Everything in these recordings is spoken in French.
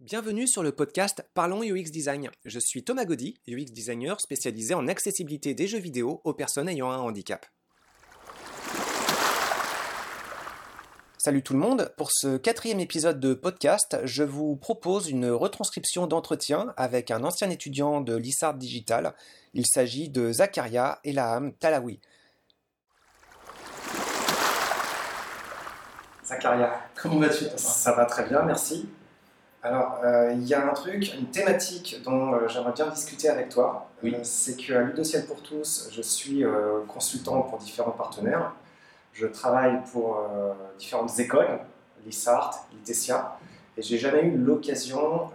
Bienvenue sur le podcast Parlons UX Design. Je suis Thomas Gaudy, UX designer spécialisé en accessibilité des jeux vidéo aux personnes ayant un handicap. Salut tout le monde, pour ce quatrième épisode de podcast, je vous propose une retranscription d'entretien avec un ancien étudiant de l'ISART Digital. Il s'agit de Zakaria Elaham Talawi. Zakaria, Comment vas-tu ça va très bien, merci. Alors, euh, il y a un truc, une thématique dont euh, j'aimerais bien discuter avec toi. Oui. Euh, c'est qu'à Ludociel pour tous, je suis consultant pour différents partenaires. Je travaille pour différentes écoles, l'ISART, l'ITESIA, et j'ai jamais eu l'occasion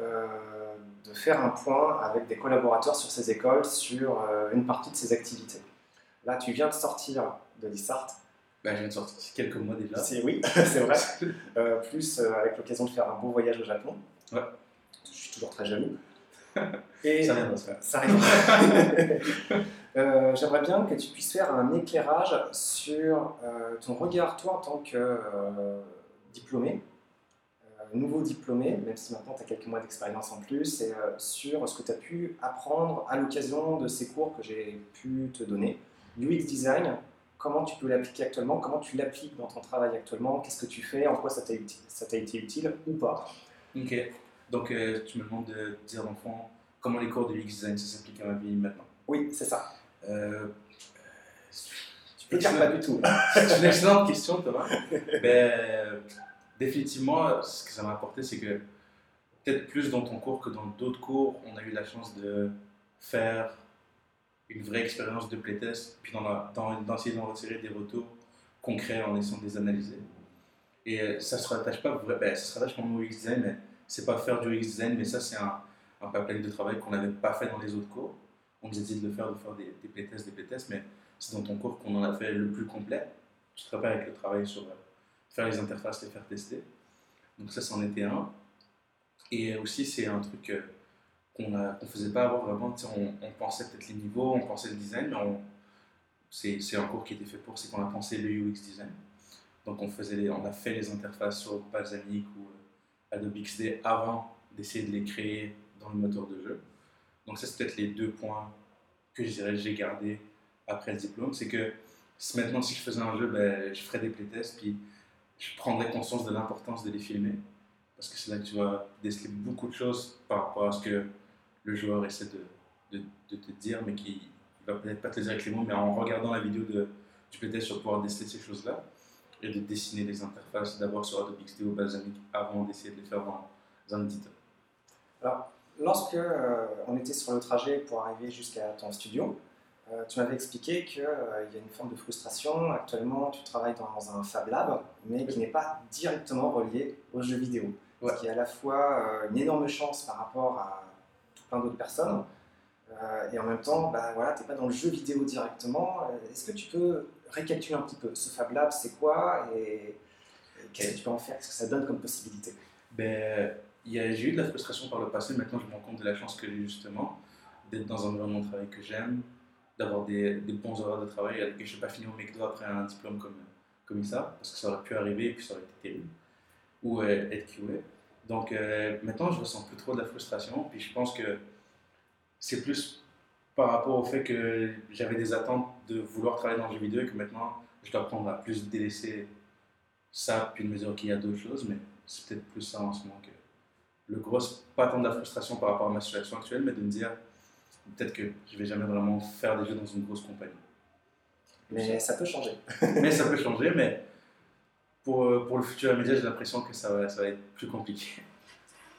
de faire un point avec des collaborateurs sur ces écoles sur une partie de ces activités. Là, tu viens de sortir de l'ISART. Ben, Je viens de sortir quelques mois déjà. C'est oui, c'est vrai. Euh, plus euh, avec l'occasion de faire un beau voyage au Japon. Ouais. Je suis toujours très jaloux. Et Ça faire. ça arrive. Euh, J'aimerais bien que tu puisses faire un éclairage sur euh, ton regard, toi, en tant que diplômé, nouveau diplômé, même si maintenant tu as quelques mois d'expérience en plus, et sur ce que tu as pu apprendre à l'occasion de ces cours que j'ai pu te donner. UX Design, comment tu peux l'appliquer actuellement, comment tu l'appliques dans ton travail actuellement, qu'est-ce que tu fais, en quoi ça t'a uti- été utile ou pas. Ok. Donc euh, tu me demandes de dire en fond comment les cours de UX design ça s'applique à ma vie maintenant. Oui, c'est ça. Euh, Tu peux dire pas du tout. C'est une excellente question Thomas. ben, définitivement, ce que ça m'a apporté, c'est que peut-être plus dans ton cours que dans d'autres cours, on a eu la chance de faire une vraie expérience de playtest, puis d'essayer d'en retirer des retours concrets en essayant de les analyser. Et euh, ça se rattache pas, ben, ça se rattache au UX design, mais c'est pas faire du UX design, mais ça c'est un, un pipeline de travail qu'on n'avait pas fait dans les autres cours. On nous a dit de le faire, de faire des, des playtests, des playtests, mais c'est dans ton cours qu'on en a fait le plus complet. Tu te rappelles avec le travail sur euh, faire les interfaces, les faire tester. Donc ça, c'en était un. Et aussi, c'est un truc euh, qu'on ne faisait pas avoir vraiment. On, on pensait peut-être les niveaux, on pensait le design, mais c'est un cours qui était fait pour, c'est qu'on a pensé le UX design. Donc on, faisait les- on a fait les interfaces sur Balsamiq ou euh, Adobe XD avant d'essayer de les créer dans le moteur de jeu. Donc ça, c'est peut-être les deux points que j'ai gardé après le diplôme. C'est que maintenant, si je faisais un jeu, ben, je ferais des playtests, puis je prendrais conscience de l'importance de les filmer. Parce que c'est là que tu vas déceler beaucoup de choses par rapport à ce que le joueur essaie de, de, de te dire, mais qui va peut-être pas te le dire avec les mots, mais en regardant la vidéo de, du tu vas pouvoir déceler ces choses-là et de dessiner les interfaces d'abord sur Adobe XD ou Balsamiq avant d'essayer de les faire dans, un éditeur. Lorsque euh, on était sur le trajet pour arriver jusqu'à ton studio, euh, tu m'avais expliqué qu'il y a une forme de frustration. Actuellement, tu travailles dans un Fab Lab, mais qui n'est pas directement relié aux jeux vidéo. Ouais. Ce qui est à la fois euh, une énorme chance par rapport à d'autres personnes. euh, et en même temps, bah, voilà, tu n'es pas dans le jeu vidéo directement. Est-ce que tu peux récapituler un petit peu ce Fab Lab, c'est quoi et, qu'est-ce que tu peux en faire Qu'est-ce que ça donne comme possibilité? Ben, j'ai eu de la frustration par le passé, maintenant je me rends compte de la chance que j'ai justement d'être dans un environnement de travail que j'aime, d'avoir des, des bons horaires de travail, et je n'ai pas fini au McDo après un diplôme comme, comme ça, parce que ça aurait pu arriver et puis ça aurait été terrible, ou euh, être QA. Donc euh, maintenant je ressens plus trop de la frustration, puis je pense que c'est plus par rapport au fait que j'avais des attentes de vouloir travailler dans le jeu vidéo et que maintenant je dois apprendre à plus délaisser ça, puis de me dire qu'il y a d'autres choses, mais c'est peut-être plus ça en ce moment que le gros, pas tant de la frustration par rapport à ma situation actuelle, mais de me dire peut-être que je vais jamais vraiment faire des jeux dans une grosse compagnie. Mais ça peut changer. mais ça peut changer, mais pour, euh, pour le futur immédiat, j'ai l'impression que ça va, ça va être plus compliqué.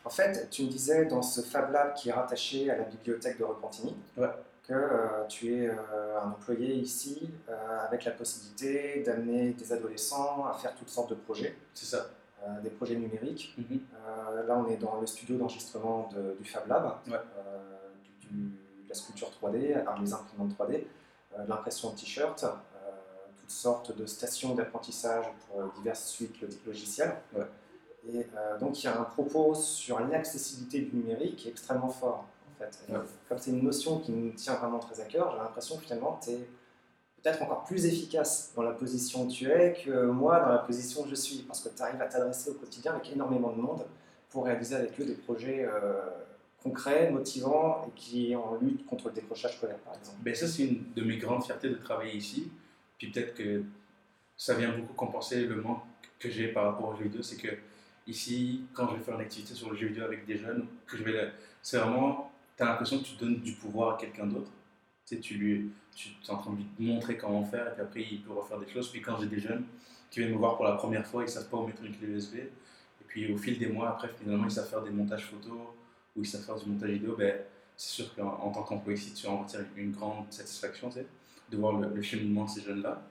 En fait, tu me disais dans ce Fab Lab qui est rattaché à la bibliothèque de Repentigny Ouais. que euh, tu es euh, un employé ici euh, avec la possibilité d'amener des adolescents à faire toutes sortes de projets, C'est ça. des projets numériques. Mhm. Là, on est dans le studio d'enregistrement de- du Fab Lab, Ouais. du- du- de la sculpture 3D, alors les imprimantes 3D, euh, de l'impression de t-shirts, sortes de stations d'apprentissage pour euh, diverses suites lo- logicielles. Ouais. Et euh, donc, il y a un propos sur l'accessibilité du numérique qui est extrêmement fort. En fait. Ouais. Comme c'est une notion qui nous tient vraiment très à cœur, j'ai l'impression que finalement, tu es peut-être encore plus efficace dans la position où tu es que moi dans la position où je suis, parce que tu arrives à t'adresser au quotidien avec énormément de monde pour réaliser avec eux des projets euh, concrets, motivants et qui en lutte contre le décrochage scolaire, par exemple. Ben, ça, c'est une de mes grandes fiertés de travailler ici. Peut-être que ça vient beaucoup compenser le manque que j'ai par rapport au jeu vidéo. C'est que ici, quand je vais faire une activité sur le jeu vidéo avec des jeunes, que je vais, c'est vraiment, tu as l'impression que tu donnes du pouvoir à quelqu'un d'autre. Tu es en train de lui montrer comment faire, et puis après, il peut refaire des choses. Puis quand j'ai des jeunes qui viennent me voir pour la première fois, ils ne savent pas où mettre une clé USB. Et puis au fil des mois, après, finalement, ils savent faire des montages photos ou ils savent faire du montage vidéo. Ben, c'est sûr qu'en tant qu'employé ici, tu en retires une grande satisfaction tu sais, de voir le, cheminement de ces jeunes-là.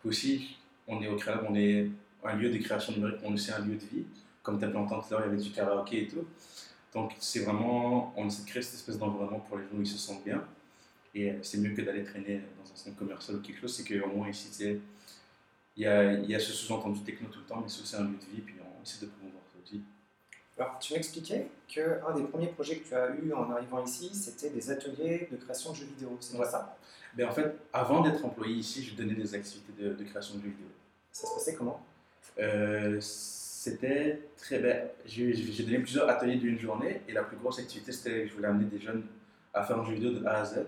Puis aussi, on est au on est un lieu de création numérique, on est aussi un lieu de vie. Comme tu as entendre tout à l'heure, il y avait du karaoké et tout. Donc, c'est vraiment, on essaie de créer cette espèce d'environnement pour les gens où ils se sentent bien. Et c'est mieux que d'aller traîner dans un centre commercial ou quelque chose, c'est qu'au moins ici, il y a, y a ce sous-entendu techno tout le temps, mais c'est aussi un lieu de vie, puis on essaie de promouvoir. Alors, tu m'expliquais qu'un des premiers projets que tu as eu en arrivant ici, c'était des ateliers de création de jeux vidéo. C'est ouais. ça? Ben, En fait, avant d'être employé ici, je donnais des activités de, de création de jeux vidéo. Ça se passait comment? Euh, C'était très bien. J'ai donné plusieurs ateliers d'une journée, et la plus grosse activité, c'était que je voulais amener des jeunes à faire un jeu vidéo de A à Z.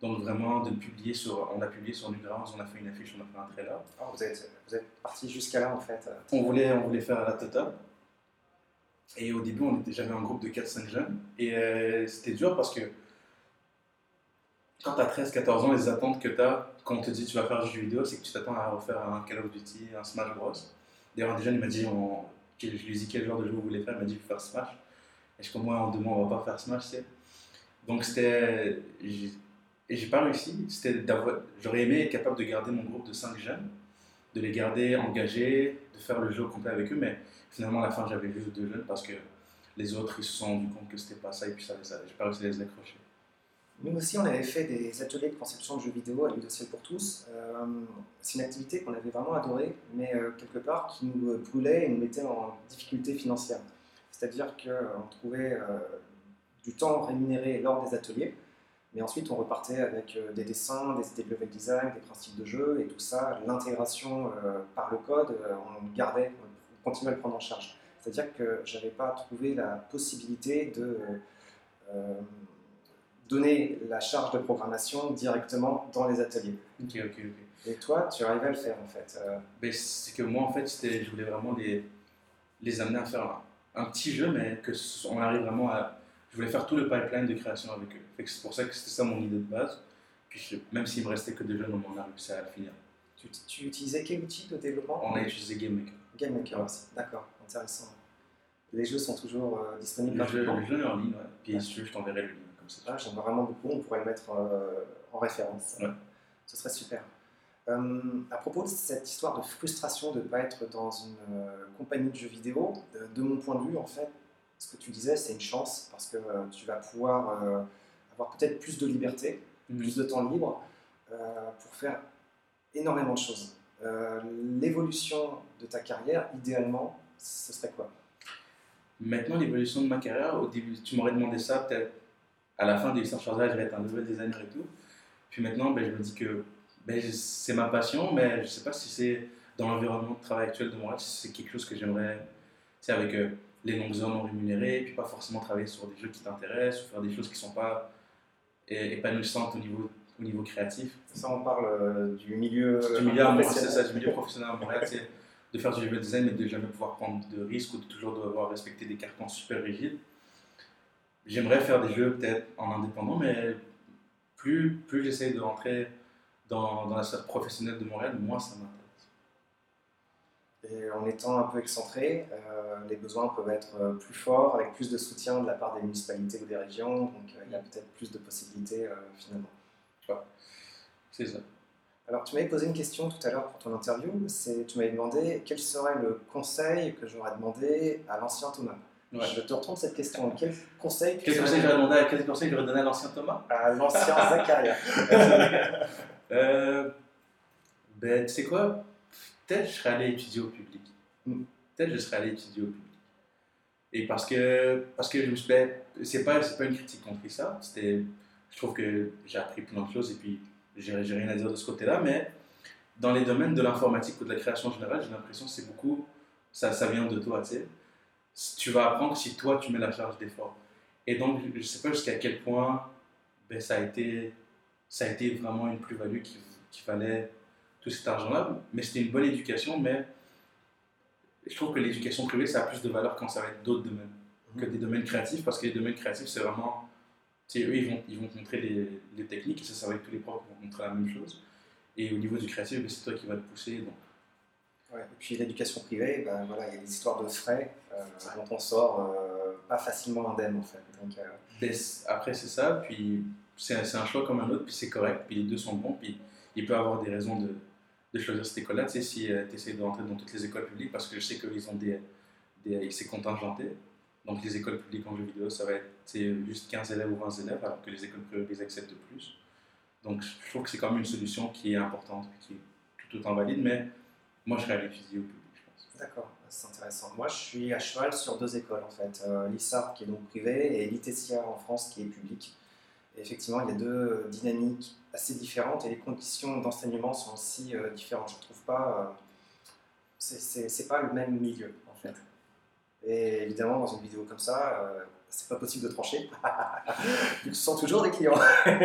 Donc vraiment de publier sur, on a publié sur Newgrounds, on a fait une affiche, on a fait un trailer. Oh, vous êtes, vous êtes parti jusqu'à là en fait. On voulait, on voulait faire la totale. Et au début, on était, j'avais un groupe de 4-5 jeunes. Et euh, c'était dur parce que quand tu as 13-14 ans, les attentes que tu as quand on te dit tu vas faire un jeu vidéo, c'est que tu t'attends à refaire un Call of Duty, un Smash Bros. D'ailleurs, un des jeunes, il m'a dit, je lui ai dit quel genre de jeu vous voulez faire, il m'a dit faire Smash. Et je comme moi, en deux mois, on va pas faire Smash. Donc c'était. Et j'ai pas réussi. J'aurais aimé être capable de garder mon groupe de 5 jeunes, de les garder engagés, de faire le jeu complet avec eux, mais finalement, à la fin, j'avais juste deux jeunes parce que les autres, ils se sont rendus compte que c'était pas ça et puis ça les j'ai pas réussi à les accrocher. Nous aussi, on avait fait des ateliers de conception de jeux vidéo à Ludociel pour tous. Euh, c'est une activité qu'on avait vraiment adorée, mais euh, quelque part qui nous brûlait et nous mettait en difficulté financière. C'est-à-dire qu'on trouvait euh, du temps rémunéré lors des ateliers, mais ensuite on repartait avec des dessins, des idées de level design, des principes de jeu et tout ça, l'intégration par le code, on gardait, continuait à le prendre en charge. C'est-à-dire que je n'avais pas trouvé la possibilité de donner la charge de programmation directement dans les ateliers. Ok, ok, ok. Et toi, tu arrives à le faire en fait euh. ben, C'est que moi, en fait, je voulais vraiment les, les amener à faire un, petit jeu, mais que on arrive vraiment à. Je voulais faire tout le pipeline de création avec eux. C'est pour ça que c'était ça mon idée de base. Puis même s'il me restait que des jeunes, on a réussi à le finir. Tu, tu, utilisais quel outil de développement On a utilisé GameMaker. GameMaker aussi, d'accord, intéressant. Les jeux sont toujours euh, disponibles Le jeu, le jeu en ligne, ouais. puis veux, je t'enverrai le lien. Ah, j'aime vraiment beaucoup, on pourrait le mettre euh, en référence. Ce serait super. Euh, à propos de cette histoire de frustration de ne pas être dans une compagnie de jeux vidéo, de, mon point de vue, en fait, ce que tu disais, c'est une chance parce que tu vas pouvoir avoir peut-être plus de liberté, mhm. plus de temps libre pour faire énormément de choses. L'évolution de ta carrière, idéalement, ce serait quoi? Maintenant, l'évolution de ma carrière, au début, tu m'aurais demandé ça peut-être à la fin de l'histoire je vais être un level designer et tout. Puis maintenant, ben, je me dis que ben, c'est ma passion, mais je ne sais pas si c'est dans l'environnement de travail actuel de moi, si c'est quelque chose que j'aimerais, tu avec euh, les longues heures non rémunérées, puis pas forcément travailler sur des jeux qui t'intéressent, ou faire des choses qui ne sont pas épanouissantes au niveau, au niveau créatif. Ça, on parle euh, du milieu du milieu, professionnel. Ça, du milieu professionnel à Montréal, de faire du level design, mais de jamais pouvoir prendre de risques ou de toujours devoir respecter des cartons super rigides. J'aimerais faire des jeux peut-être en indépendant, mais plus, plus j'essaie de rentrer dans, dans la sphère professionnelle de Montréal, moins ça m'intéresse. Et en étant un peu excentré, euh, les besoins peuvent être euh, plus forts, avec plus de soutien de la part des municipalités ou des régions, donc euh, il y a peut-être plus de possibilités finalement. C'est ça. Alors, tu m'avais posé une question tout à l'heure pour ton interview. Tu m'avais demandé quel serait le conseil que j'aurais demandé à l'ancien Thomas. Je te retourne cette question. Quel conseil Quel conseil j'aurais donné, quel conseil donné à l'ancien Thomas? À l'ancien Zacharia. euh, ben, tu sais quoi? Peut-être je serais allé étudier au public. Hmm. Peut-être je serais allé étudier au public. Et parce que, parce que je me suis dit, c'est pas, pas une critique contre ça. C'était, je trouve que j'ai appris plein de choses et puis j'ai rien à dire de ce côté-là, mais dans les domaines de l'informatique ou de la création générale, j'ai l'impression que c'est beaucoup, ça, ça vient de toi, tu sais. tu vas apprendre si toi tu mets la charge d'effort. Et donc, je ne sais pas jusqu'à quel point ben, ça, a été, ça a été vraiment une plus-value qu'il fallait tout cet argent-là. Mais c'était une bonne éducation, mais je trouve que l'éducation privée, ça a plus de valeur quand ça va être d'autres domaines que des domaines créatifs, parce que les domaines créatifs, c'est vraiment. Eux, ils vont, ils vont te montrer les, les, techniques, et ça, ça va être tous les profs qui vont montrer la même chose. Et au niveau du créatif, ben, c'est toi qui vas te pousser. Donc. Ouais, et puis l'éducation privée, ben, voilà, il y a des histoires de frais euh, dont on sort euh, pas facilement indemne en fait. Donc, euh, ben, après, c'est ça, puis c'est un choix comme un autre, puis c'est correct, puis les deux sont bons, puis il peut avoir des raisons de, de choisir cette école-là. Tu sais, si tu essaies de rentrer dans toutes les écoles publiques, parce que je sais qu'ils ont des. des c'est contingenté. Donc les écoles publiques en jeux vidéo, ça va être juste 15 élèves ou 20 élèves, alors que les écoles privées les acceptent plus. Donc je trouve que c'est quand même une solution qui est importante, qui est tout autant valide, mais moi je serais allé étudier au public, je pense. D'accord, c'est intéressant. Moi je suis à cheval sur deux écoles en fait, euh, l'ISAR qui est donc privé et l'ITESIA en France qui est public. Et effectivement, il y a deux dynamiques assez différentes et les conditions d'enseignement sont aussi euh, différentes. Je ne trouve pas. Euh, c'est pas le même milieu en fait. Et évidemment, dans une vidéo comme ça, euh, c'est pas possible de trancher. tu sont toujours des clients.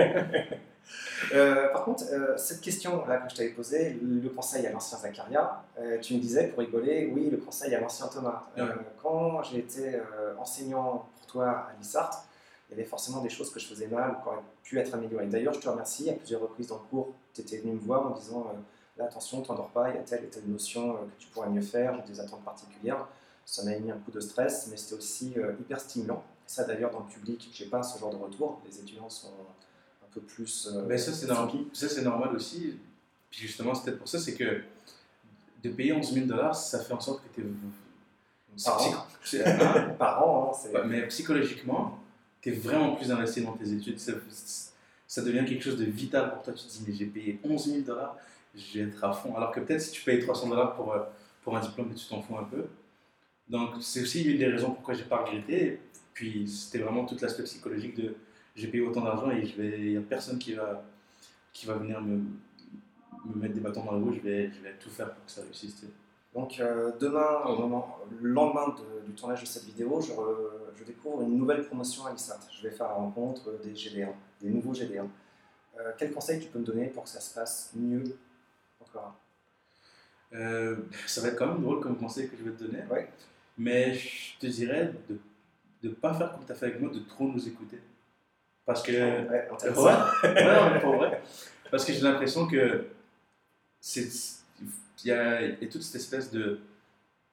Euh, par contre, euh, cette question-là que je t'avais posée, le conseil à l'ancien Zacharia, tu me disais pour rigoler, oui, le conseil à l'ancien Thomas. quand j'ai été enseignant pour toi à l'ISART, il y avait forcément des choses que je faisais mal ou qui auraient pu être améliorées. D'ailleurs, je te remercie, à plusieurs reprises dans le cours, tu étais venu me voir en disant là, attention, t'endors pas, il y a telle et telle notion que tu pourrais mieux faire, j'ai des attentes particulières ça m'a mis un coup de stress, mais c'était aussi euh, hyper stimulant. Et ça, d'ailleurs, dans le public, je n'ai pas ce genre de retour. Les étudiants sont un peu plus. Euh, mais ça, c'est normal. Ça, c'est normal aussi. Puis justement, c'est peut-être pour ça, c'est que de payer 11 000 dollars, ça fait en sorte que tu es. Par an. Par an, hein, Mais psychologiquement, tu es vraiment plus investi dans tes études. Ça, ça, devient quelque chose de vital pour toi. Tu te dis, mais j'ai payé 11 000 dollars, je vais être à fond. Alors que peut-être si tu payes 300 dollars pour, euh, pour un diplôme, tu t'en fous un peu. Donc c'est aussi une des raisons pourquoi j'ai pas regretté. Puis c'était vraiment tout l'aspect psychologique de j'ai payé autant d'argent et il n'y a personne qui va, qui va venir me, me mettre des bâtons dans le rouge, je vais, je vais tout faire pour que ça réussisse. Donc euh, demain, au moment, le lendemain du tournage de cette vidéo, je, je, découvre une nouvelle promotion à l'ISAT. Je vais faire la rencontre des GD1, des nouveaux GD1. Euh, quel conseil tu peux me donner pour que ça se passe mieux encore? Euh, Ça va être quand même drôle comme conseil que je vais te donner. Ouais. Mais je te dirais de ne pas faire comme tu as fait avec moi, de trop nous écouter. Parce que. Ouais, ouais, pour vrai. Parce que j'ai l'impression que. Il y, a, y a toute cette espèce de.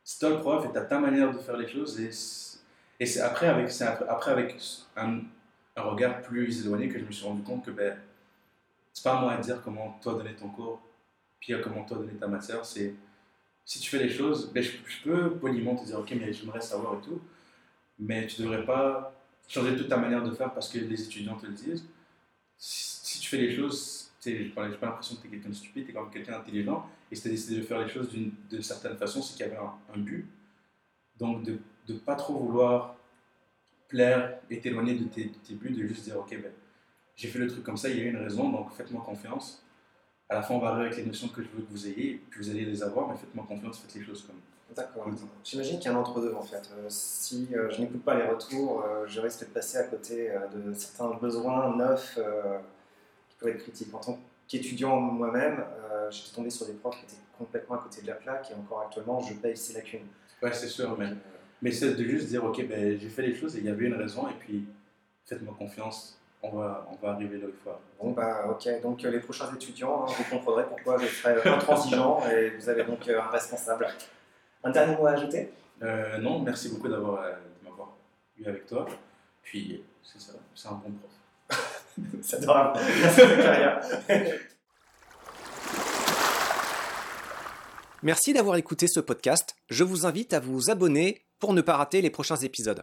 C'est toi le prof et tu as ta manière de faire les choses. Et, et c'est après, avec, après, avec un, un, regard plus éloigné, que je me suis rendu compte que ben, c'est pas à moi de dire comment toi donner ton cours, puis comment toi donner ta matière. C'est si tu fais les choses, ben, je, peux poliment te dire, ok, mais j'aimerais savoir et tout, mais tu ne devrais pas changer toute ta manière de faire parce que les étudiants te le disent. Si, tu fais les choses, je n'ai pas l'impression que tu es quelqu'un de stupide, tu es quand même quelqu'un d'intelligent, et si tu as décidé de faire les choses d'une certaine façon, c'est qu'il y avait un, but. Donc, de ne pas trop vouloir plaire et t'éloigner de tes, de tes buts, de juste dire, ok, ben, j'ai fait le truc comme ça, il y a une raison, donc faites-moi confiance à la fin, on va arriver avec les notions que je veux que vous ayez, puis vous allez les avoir, mais faites-moi confiance, faites les choses comme. D'accord. J'imagine qu'il y a un entre-deux en fait. Euh, si euh, je n'écoute pas les retours, euh, je risque de passer à côté de certains besoins neufs qui peuvent être critiques. En tant qu'étudiant moi-même, j'étais tombé sur des profs qui étaient complètement à côté de la plaque et encore actuellement, je paye ces lacunes. Ouais, c'est sûr, mais, mais c'est de juste dire, ok, ben, j'ai fait les choses et il y avait une raison, et puis faites-moi confiance, on va, on va arriver là une fois. Bon, bah, ok. Donc, euh, les prochains étudiants, hein, vous comprendrez pourquoi je serai intransigeant et vous avez donc euh, un responsable. Un dernier mot à ajouter? Euh, Non, merci beaucoup d'avoir, de m'avoir eu avec toi. Puis, c'est ça, c'est un bon prof. c'est adorable. Merci, Merci d'avoir écouté ce podcast. Je vous invite à vous abonner pour ne pas rater les prochains épisodes.